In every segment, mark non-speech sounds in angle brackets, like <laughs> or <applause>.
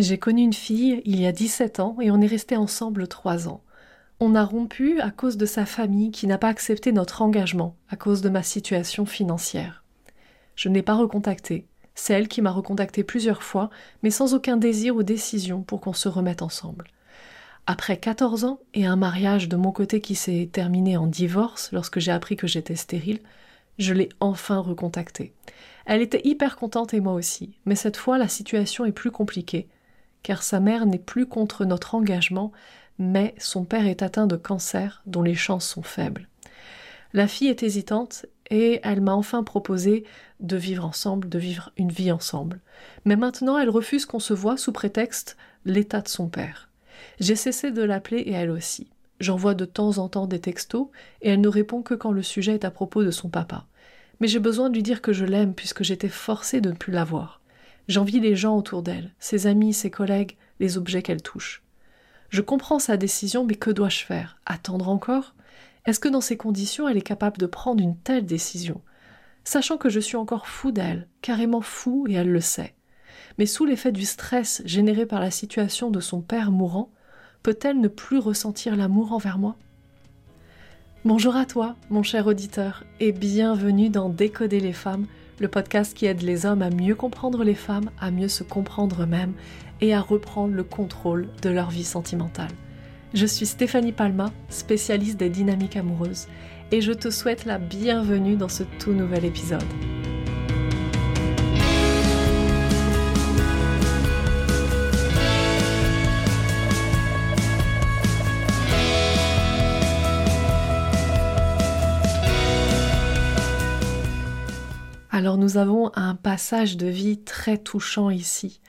J'ai connu une fille il y a 17 ans et on est resté ensemble 3 ans. On a rompu à cause de sa famille qui n'a pas accepté notre engagement à cause de ma situation financière. Je n'ai pas recontacté. C'est elle qui m'a recontacté plusieurs fois, mais sans aucun désir ou décision pour qu'on se remette ensemble. Après 14 ans et un mariage de mon côté qui s'est terminé en divorce lorsque j'ai appris que j'étais stérile, je l'ai enfin recontactée. Elle était hyper contente et moi aussi, mais cette fois la situation est plus compliquée, car sa mère n'est plus contre notre engagement, mais son père est atteint de cancer dont les chances sont faibles. La fille est hésitante et elle m'a enfin proposé de vivre ensemble, de vivre une vie ensemble. Mais maintenant elle refuse qu'on se voie sous prétexte l'état de son père. J'ai cessé de l'appeler et elle aussi. J'envoie de temps en temps des textos et elle ne répond que quand le sujet est à propos de son papa. Mais j'ai besoin de lui dire que je l'aime puisque j'étais forcée de ne plus la voir. J'envie les gens autour d'elle, ses amis, ses collègues, les objets qu'elle touche. Je comprends sa décision, mais que dois-je faire? Attendre encore? Est-ce que dans ces conditions elle est capable de prendre une telle décision? Sachant que je suis encore fou d'elle, carrément fou et elle le sait. Mais sous l'effet du stress généré par la situation de son père mourant, peut-elle ne plus ressentir l'amour envers moi? Bonjour à toi, mon cher auditeur, et bienvenue dans Décoder les femmes, le podcast qui aide les hommes à mieux comprendre les femmes, à mieux se comprendre eux-mêmes et à reprendre le contrôle de leur vie sentimentale. Je suis Stéphanie Palma, spécialiste des dynamiques amoureuses, et je te souhaite la bienvenue dans ce tout nouvel épisode. Alors nous avons un passage de vie très touchant ici,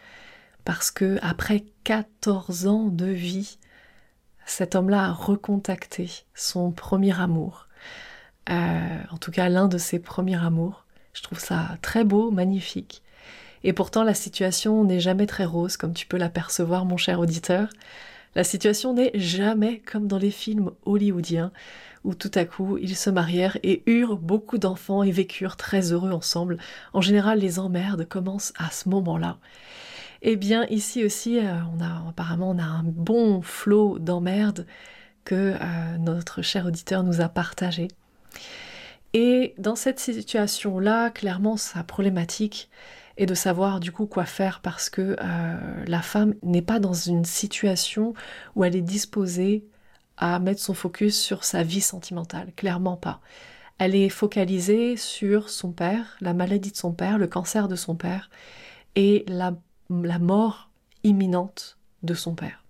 parce que après 14 ans de vie, cet homme-là a recontacté son premier amour. Euh, en tout cas, l'un de ses premiers amours. Je trouve ça très beau, magnifique. Et pourtant, la situation n'est jamais très rose, comme tu peux l'apercevoir, mon cher auditeur. La situation n'est jamais comme dans les films hollywoodiens où tout à coup ils se marièrent et eurent beaucoup d'enfants et vécurent très heureux ensemble. En général, les emmerdes commencent à ce moment-là. Eh bien, ici aussi, euh, apparemment on a un bon flot d'emmerdes que euh, notre cher auditeur nous a partagé. Et dans cette situation-là, clairement, sa problématique est de savoir du coup quoi faire parce que euh, la femme n'est pas dans une situation où elle est disposée à mettre son focus sur sa vie sentimentale, clairement pas. Elle est focalisée sur son père, la maladie de son père, le cancer de son père et la, mort imminente de son père.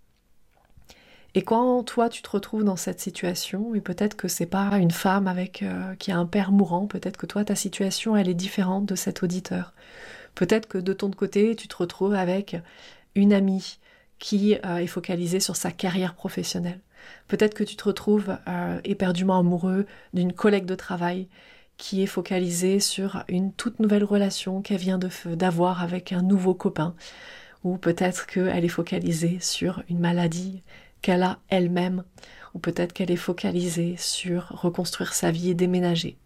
Et quand toi tu te retrouves dans cette situation, et peut-être que c'est pas une femme avec euh, qui a un père mourant, peut-être que toi ta situation elle est différente de cet auditeur. Peut-être que de ton côté tu te retrouves avec une amie qui euh, est focalisée sur sa carrière professionnelle. Peut-être que tu te retrouves euh, éperdument amoureux d'une collègue de travail qui est focalisée sur une toute nouvelle relation qu'elle vient d'avoir avec un nouveau copain. Ou peut-être qu'elle est focalisée sur une maladie qu'elle a elle-même. Ou peut-être qu'elle est focalisée sur reconstruire sa vie et déménager.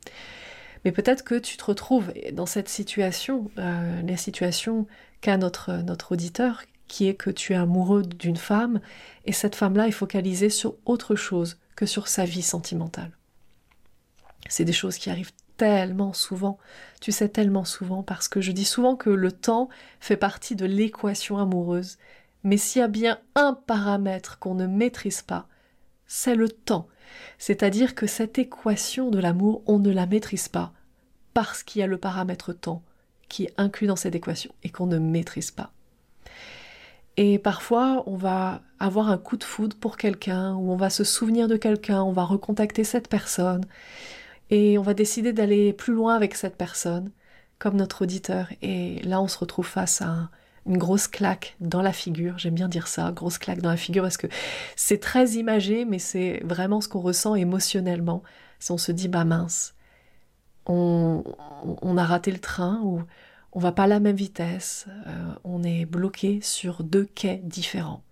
Mais peut-être que tu te retrouves dans cette situation, euh, les situations qu'a notre, notre auditeur, qui est que tu es amoureux d'une femme et cette femme-là est focalisée sur autre chose que sur sa vie sentimentale. C'est des choses qui arrivent tellement souvent, tu sais tellement souvent, parce que je dis souvent que le temps fait partie de l'équation amoureuse, mais s'il y a bien un paramètre qu'on ne maîtrise pas, c'est le temps. C'est-à-dire que cette équation de l'amour, on ne la maîtrise pas, parce qu'il y a le paramètre temps qui est inclus dans cette équation et qu'on ne maîtrise pas. Et parfois, on va avoir un coup de foudre pour quelqu'un, ou on va se souvenir de quelqu'un, on va recontacter cette personne, et on va décider d'aller plus loin avec cette personne, comme notre auditeur. Et là, on se retrouve face à une grosse claque dans la figure. J'aime bien dire ça, grosse claque dans la figure, parce que c'est très imagé, mais c'est vraiment ce qu'on ressent émotionnellement. Si on se dit, bah mince, on, on a raté le train, ou on va pas à la même vitesse, euh, on est bloqué sur deux quais différents.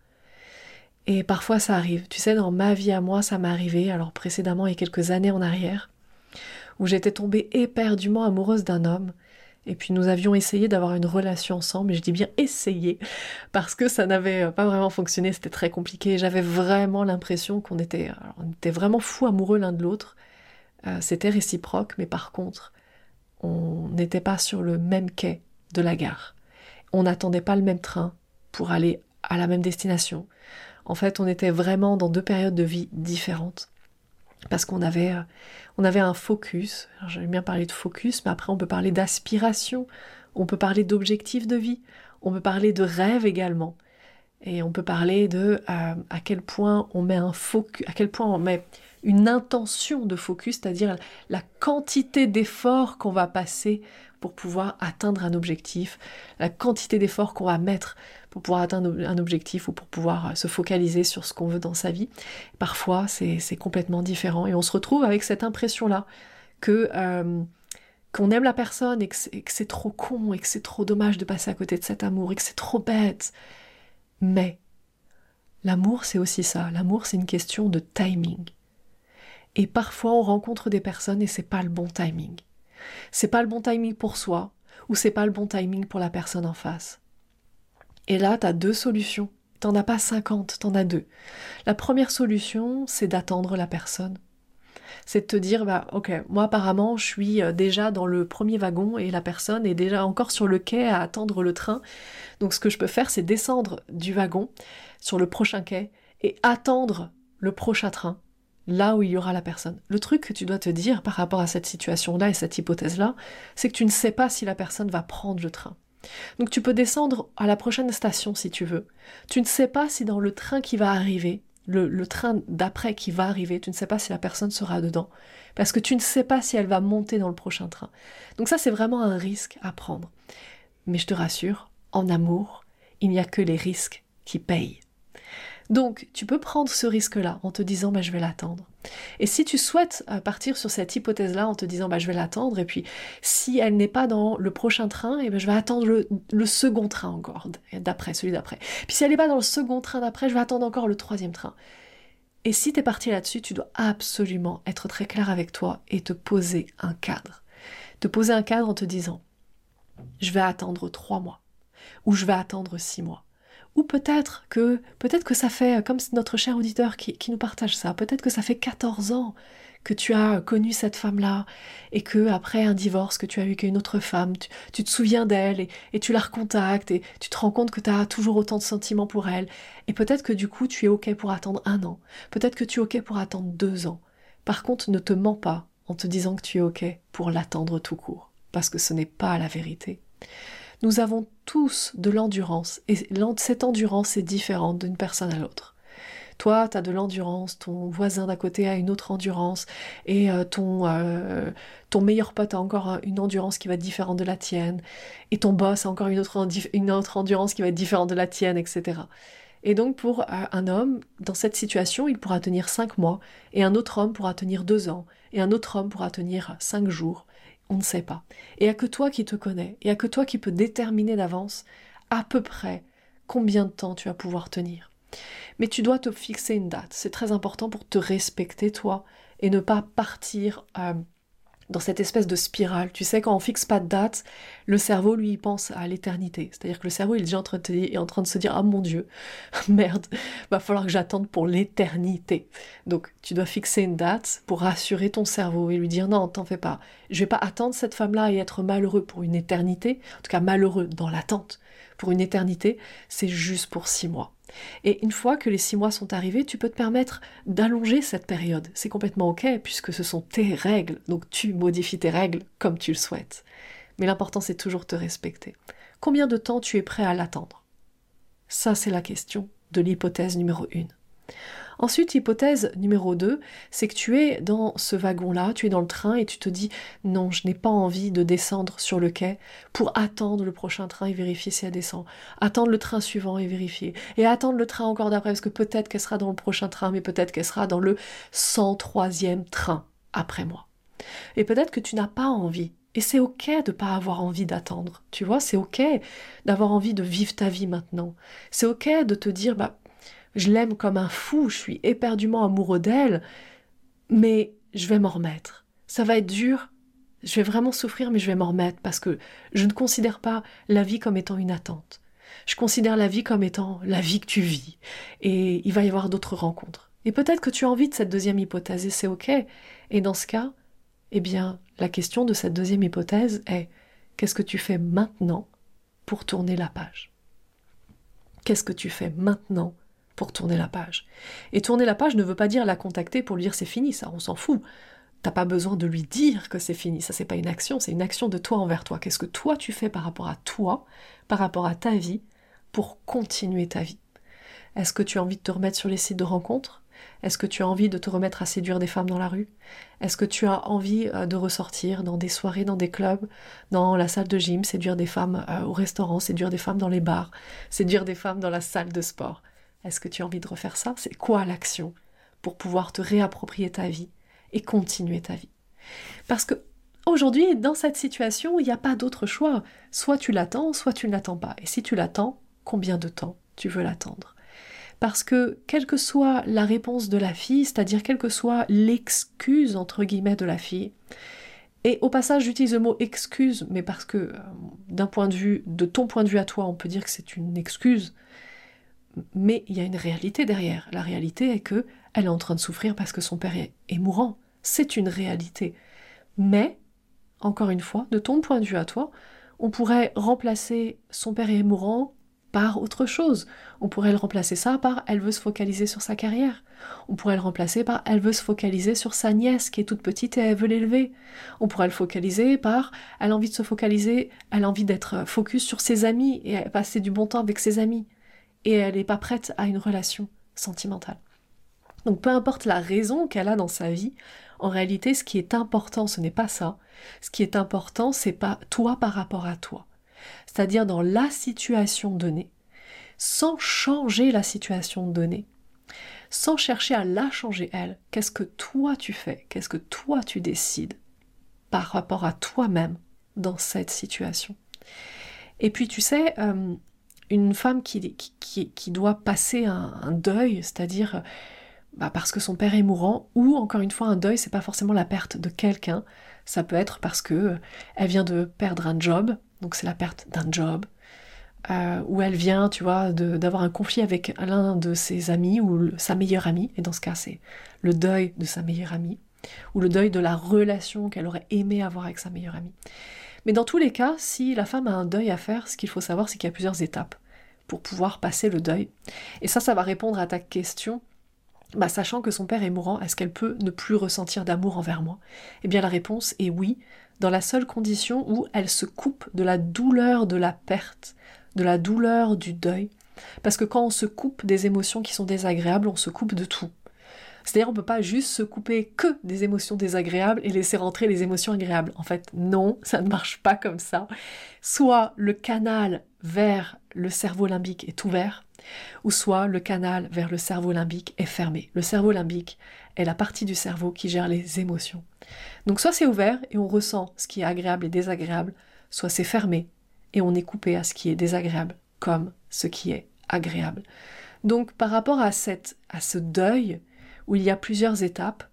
Et parfois ça arrive. Tu sais, dans ma vie à moi, ça m'est arrivé, alors précédemment, a quelques années en arrière, où j'étais tombée éperdument amoureuse d'un homme, Et puis nous avions essayé d'avoir une relation ensemble, et je dis bien essayé, parce que ça n'avait pas vraiment fonctionné, c'était très compliqué. J'avais vraiment l'impression qu'on était, vraiment fous amoureux l'un de l'autre. Euh, c'était réciproque, mais par contre, on n'était pas sur le même quai de la gare. On n'attendait pas le même train pour aller à la même destination. En fait, on était vraiment dans deux périodes de vie différentes parce qu'on avait, euh, on avait un focus. J'aime bien parler de focus, mais après on peut parler d'aspiration, on peut parler d'objectifs de vie, on peut parler de rêve également, et on peut parler de euh, à quel point on met un focus, à quel point on met une intention de focus, c'est-à-dire la quantité d'efforts qu'on va passer pour pouvoir atteindre un objectif, la quantité d'efforts qu'on va mettre pour pouvoir atteindre un objectif ou pour pouvoir euh, se focaliser sur ce qu'on veut dans sa vie. Parfois, c'est complètement différent et on se retrouve avec cette impression-là que euh, qu'on aime la personne et que c'est trop con et que c'est trop dommage de passer à côté de cet amour et que c'est trop bête. Mais l'amour, c'est aussi ça. L'amour, c'est une question de timing. Et parfois, on rencontre des personnes et c'est pas le bon timing. C'est pas le bon timing pour soi ou c'est pas le bon timing pour la personne en face. Et là, tu as deux solutions. T'en as pas 50, t'en as deux. La première solution, c'est d'attendre la personne. C'est de te dire, bah, ok, moi apparemment, je suis euh, déjà dans le premier wagon et la personne est déjà encore sur le quai à attendre le train. Donc ce que je peux faire, c'est descendre du wagon sur le prochain quai et attendre le prochain train là où il y aura la personne. Le truc que tu dois te dire par rapport à cette situation-là et cette hypothèse-là, c'est que tu ne sais pas si la personne va prendre le train. Donc tu peux descendre à la prochaine station si tu veux. Tu ne sais pas si dans le train qui va arriver, le, train d'après qui va arriver, tu ne sais pas si la personne sera dedans. Parce que tu ne sais pas si elle va monter dans le prochain train. Donc ça, c'est vraiment un risque à prendre. Mais je te rassure, en amour, il n'y a que les risques qui payent. Donc, tu peux prendre ce risque-là en te disant, bah, je vais l'attendre. Et si tu souhaites euh, partir sur cette hypothèse-là en te disant, bah, je vais l'attendre, et puis si elle n'est pas dans le prochain train, et eh ben, je vais attendre le, second train encore, d'après, celui d'après. Puis si elle n'est pas dans le second train d'après, je vais attendre encore le troisième train. Et si tu es parti là-dessus, tu dois absolument être très clair avec toi et te poser un cadre. Te poser un cadre en te disant, je vais attendre trois mois, ou je vais attendre six mois ou peut-être que, peut-être que ça fait, comme notre cher auditeur qui, nous partage ça, peut-être que ça fait 14 ans que tu as connu cette femme-là et que après un divorce que tu as eu qu'une autre femme, tu, te souviens d'elle et, et, tu la recontactes et tu te rends compte que tu as toujours autant de sentiments pour elle et peut-être que du coup tu es ok pour attendre un an, peut-être que tu es ok pour attendre deux ans. Par contre, ne te mens pas en te disant que tu es ok pour l'attendre tout court parce que ce n'est pas la vérité. Nous avons tous de l'endurance et cette endurance est différente d'une personne à l'autre. Toi, tu as de l'endurance, ton voisin d'à côté a une autre endurance, et euh, ton, euh, ton meilleur pote a encore une endurance qui va être différente de la tienne, et ton boss a encore une autre, endurance qui va être différente de la tienne, etc. Et donc pour euh, un homme, dans cette situation, il pourra tenir cinq mois, et un autre homme pourra tenir deux ans, et un autre homme pourra tenir cinq jours, on ne sait pas. Et il n'y a que toi qui te connais, et il n'y a que toi qui peux déterminer d'avance à peu près combien de temps tu vas pouvoir tenir. Mais tu dois te fixer une date. C'est très important pour te respecter toi et ne pas partir euh, dans cette espèce de spirale. Tu sais, quand on fixe pas de date, le cerveau, lui, pense à l'éternité. C'est-à-dire que le cerveau, il est déjà en train de, est en train de se dire Ah mon Dieu, <laughs> merde, va falloir que j'attende pour l'éternité. Donc, tu dois fixer une date pour rassurer ton cerveau et lui dire Non, t'en fais pas. Je vais pas attendre cette femme-là et être malheureux pour une éternité. En tout cas, malheureux dans l'attente pour une éternité. C'est juste pour six mois. Et une fois que les six mois sont arrivés, tu peux te permettre d'allonger cette période. C'est complètement ok puisque ce sont tes règles, donc tu modifies tes règles comme tu le souhaites. Mais l'important c'est toujours te respecter. Combien de temps tu es prêt à l'attendre? Ça c'est la question de l'hypothèse numéro une. Ensuite, hypothèse numéro 2, c'est que tu es dans ce wagon-là, tu es dans le train et tu te dis non, je n'ai pas envie de descendre sur le quai pour attendre le prochain train et vérifier si elle descend, attendre le train suivant et vérifier, et attendre le train encore d'après parce que peut-être qu'elle sera dans le prochain train, mais peut-être qu'elle sera dans le 103e train après moi. Et peut-être que tu n'as pas envie et c'est ok de pas avoir envie d'attendre. Tu vois, c'est ok d'avoir envie de vivre ta vie maintenant. C'est ok de te dire, bah, je l'aime comme un fou, je suis éperdument amoureux d'elle, mais je vais m'en remettre. Ça va être dur, Je vais vraiment souffrir, mais je vais m'en remettre parce que je ne considère pas la vie comme étant une attente. Je considère la vie comme étant la vie que tu vis. Et il va y avoir d'autres rencontres. Et peut-être que tu as envie de cette deuxième hypothèse et c'est ok. Et dans ce cas, eh bien, la question de cette deuxième hypothèse est qu'est-ce que tu fais maintenant pour tourner la page? Qu'est-ce que tu fais maintenant pour tourner la page. Et tourner la page ne veut pas dire la contacter pour lui dire c'est fini, ça, on s'en fout. T'as pas besoin de lui dire que c'est fini, ça c'est pas une action, c'est une action de toi envers toi. Qu'est-ce que toi tu fais par rapport à toi, par rapport à ta vie, pour continuer ta vie? Est-ce que tu as envie de te remettre sur les sites de rencontres? Est-ce que tu as envie de te remettre à séduire des femmes dans la rue? Est-ce que tu as envie euh, de ressortir dans des soirées, dans des clubs, dans la salle de gym, séduire des femmes euh, au restaurant, séduire des femmes dans les bars, séduire des femmes dans la salle de sport? Est-ce que tu as envie de refaire ça? C'est quoi l'action pour pouvoir te réapproprier ta vie et continuer ta vie? Parce que aujourd'hui, dans cette situation, il n'y a pas d'autre choix. Soit tu l'attends, soit tu ne l'attends pas. Et si tu l'attends, combien de temps tu veux l'attendre? Parce que quelle que soit la réponse de la fille, c'est-à-dire quelle que soit l'excuse entre guillemets de la fille, et au passage j'utilise le mot excuse, mais parce que euh, d'un point de vue, de ton point de vue à toi, on peut dire que c'est une excuse, mais il y a une réalité derrière. La réalité est que elle est en train de souffrir parce que son père est, mourant. C'est une réalité. Mais, encore une fois, de ton point de vue à toi, on pourrait remplacer son père est mourant par autre chose. On pourrait le remplacer ça par elle veut se focaliser sur sa carrière. On pourrait le remplacer par elle veut se focaliser sur sa nièce qui est toute petite et elle veut l'élever. On pourrait le focaliser par elle a envie de se focaliser, elle a envie d'être focus sur ses amis et passer du bon temps avec ses amis. Et elle n'est pas prête à une relation sentimentale. Donc peu importe la raison qu'elle a dans sa vie, en réalité ce qui est important ce n'est pas ça. Ce qui est important c'est pas toi par rapport à toi c'est-à-dire dans la situation donnée, sans changer la situation donnée, sans chercher à la changer elle. Qu'est-ce que toi tu fais? Qu'est-ce que toi tu décides par rapport à toi-même dans cette situation? Et puis tu sais, euh, une femme qui, qui, doit passer un, deuil, c'est-à-dire bah, parce que son père est mourant, ou encore une fois un deuil, c'est pas forcément la perte de quelqu'un, ça peut être parce que euh, elle vient de perdre un job, donc c'est la perte d'un job, euh, ou elle vient, tu vois, d'avoir un conflit avec l'un de ses amis ou sa meilleure amie, et dans ce cas c'est le deuil de sa meilleure amie, ou le deuil de la relation qu'elle aurait aimé avoir avec sa meilleure amie. Mais dans tous les cas, si la femme a un deuil à faire, ce qu'il faut savoir, c'est qu'il y a plusieurs étapes pour pouvoir passer le deuil. Et ça, ça va répondre à ta question. Bah, sachant que son père est mourant, est-ce qu'elle peut ne plus ressentir d'amour envers moi? Eh bien la réponse est oui, dans la seule condition où elle se coupe de la douleur de la perte, de la douleur du deuil. Parce que quand on se coupe des émotions qui sont désagréables, on se coupe de tout. C'est-à-dire on peut pas juste se couper que des émotions désagréables et laisser rentrer les émotions agréables. En fait, non, ça ne marche pas comme ça. Soit le canal vers le cerveau limbique est ouvert, ou soit le canal vers le cerveau limbique est fermé. Le cerveau limbique est la partie du cerveau qui gère les émotions. Donc soit c'est ouvert et on ressent ce qui est agréable et désagréable, soit c'est fermé et on est coupé à ce qui est désagréable comme ce qui est agréable. Donc par rapport à, cette, à ce deuil, où il y a plusieurs étapes,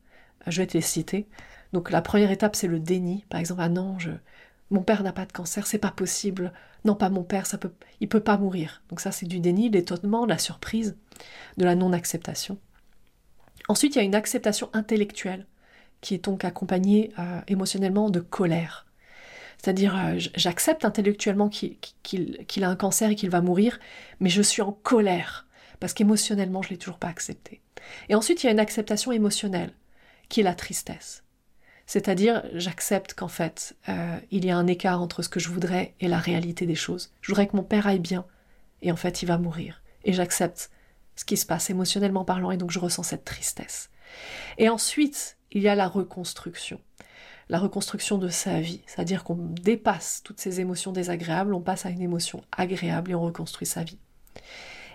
je vais te les citer. Donc la première étape c'est le déni, par exemple, ah non, je, mon père n'a pas de cancer, c'est pas possible. Non, pas mon père, ça peut, il peut pas mourir. Donc ça c'est du déni, l'étonnement, la surprise, de la non-acceptation. Ensuite, il y a une acceptation intellectuelle qui est donc accompagnée euh, émotionnellement de colère. C'est-à-dire, euh, j'accepte intellectuellement qu'il a un cancer et qu'il va mourir, mais je suis en colère, parce qu'émotionnellement, je ne l'ai toujours pas accepté. Et ensuite, il y a une acceptation émotionnelle, qui est la tristesse. C'est-à-dire, j'accepte qu'en fait, euh, il y a un écart entre ce que je voudrais et la réalité des choses. Je voudrais que mon père aille bien, et en fait, il va mourir. Et j'accepte ce qui se passe émotionnellement parlant, et donc je ressens cette tristesse. Et ensuite, il y a la reconstruction. La reconstruction de sa vie, c'est-à-dire qu'on dépasse toutes ces émotions désagréables, on passe à une émotion agréable et on reconstruit sa vie.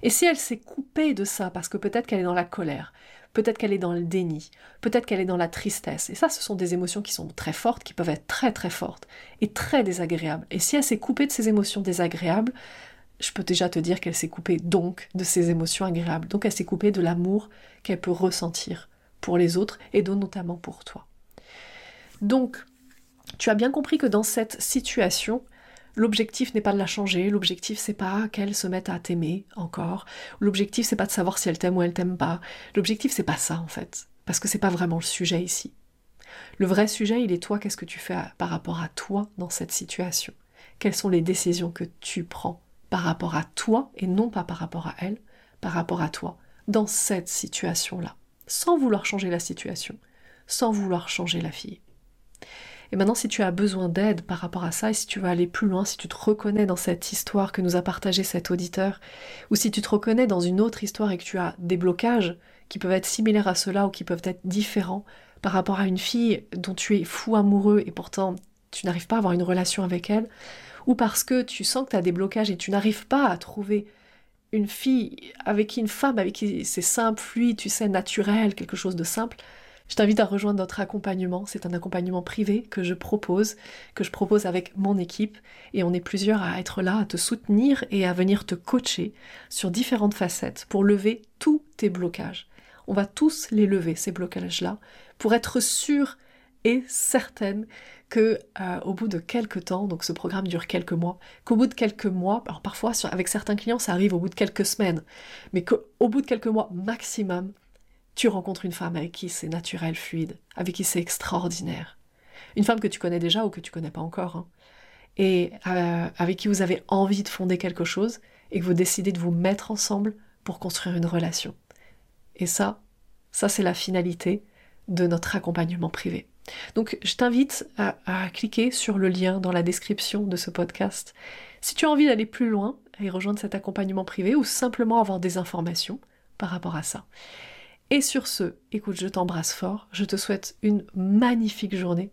Et si elle s'est coupée de ça, parce que peut-être qu'elle est dans la colère, peut-être qu'elle est dans le déni, peut-être qu'elle est dans la tristesse, et ça ce sont des émotions qui sont très fortes, qui peuvent être très très fortes et très désagréables. Et si elle s'est coupée de ces émotions désagréables, je peux déjà te dire qu'elle s'est coupée donc de ces émotions agréables, donc elle s'est coupée de l'amour qu'elle peut ressentir pour les autres et donc notamment pour toi. Donc, Tu as bien compris que dans cette situation, L'objectif n'est pas de la changer, l'objectif c'est pas qu'elle se mette à t'aimer encore, l'objectif c'est pas de savoir si elle t'aime ou elle t'aime pas, l'objectif c'est pas ça en fait, parce que c'est pas vraiment le sujet ici. Le vrai sujet, il est toi, qu'est-ce que tu fais par rapport à toi dans cette situation? Quelles sont les décisions que tu prends par rapport à toi et non pas par rapport à elle, par rapport à toi, dans cette situation-là, sans vouloir changer la situation, sans vouloir changer la fille. Et maintenant, si tu as besoin d'aide par rapport à ça, et si tu veux aller plus loin, si tu te reconnais dans cette histoire que nous a partagé cet auditeur, ou si tu te reconnais dans une autre histoire et que tu as des blocages qui peuvent être similaires à cela ou qui peuvent être différents par rapport à une fille dont tu es fou amoureux et pourtant tu n'arrives pas à avoir une relation avec elle, ou parce que tu sens que tu as des blocages et tu n'arrives pas à trouver une fille avec qui, une femme avec qui c'est simple, fluide, tu sais, naturel, quelque chose de simple, je t'invite à rejoindre notre accompagnement. C'est un accompagnement privé que je propose, que je propose avec mon équipe. Et on est plusieurs à être là, à te soutenir et à venir te coacher sur différentes facettes pour lever tous tes blocages. On va tous les lever, ces blocages-là, pour être sûr et certaine que euh, au bout de quelques temps, donc ce programme dure quelques mois, qu'au bout de quelques mois, alors parfois avec certains clients ça arrive au bout de quelques semaines, mais qu'au bout de quelques mois maximum, tu rencontres une femme avec qui c'est naturel, fluide, avec qui c'est extraordinaire. Une femme que tu connais déjà ou que tu connais pas encore. Hein. Et euh, avec qui vous avez envie de fonder quelque chose et que vous décidez de vous mettre ensemble pour construire une relation. Et ça, ça c'est la finalité de notre accompagnement privé. Donc je t'invite à, à, cliquer sur le lien dans la description de ce podcast si tu as envie d'aller plus loin et rejoindre cet accompagnement privé ou simplement avoir des informations par rapport à ça. Et sur ce, écoute, je t'embrasse fort, je te souhaite une magnifique journée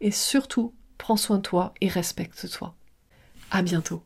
et surtout, prends soin de toi et respecte-toi. À bientôt.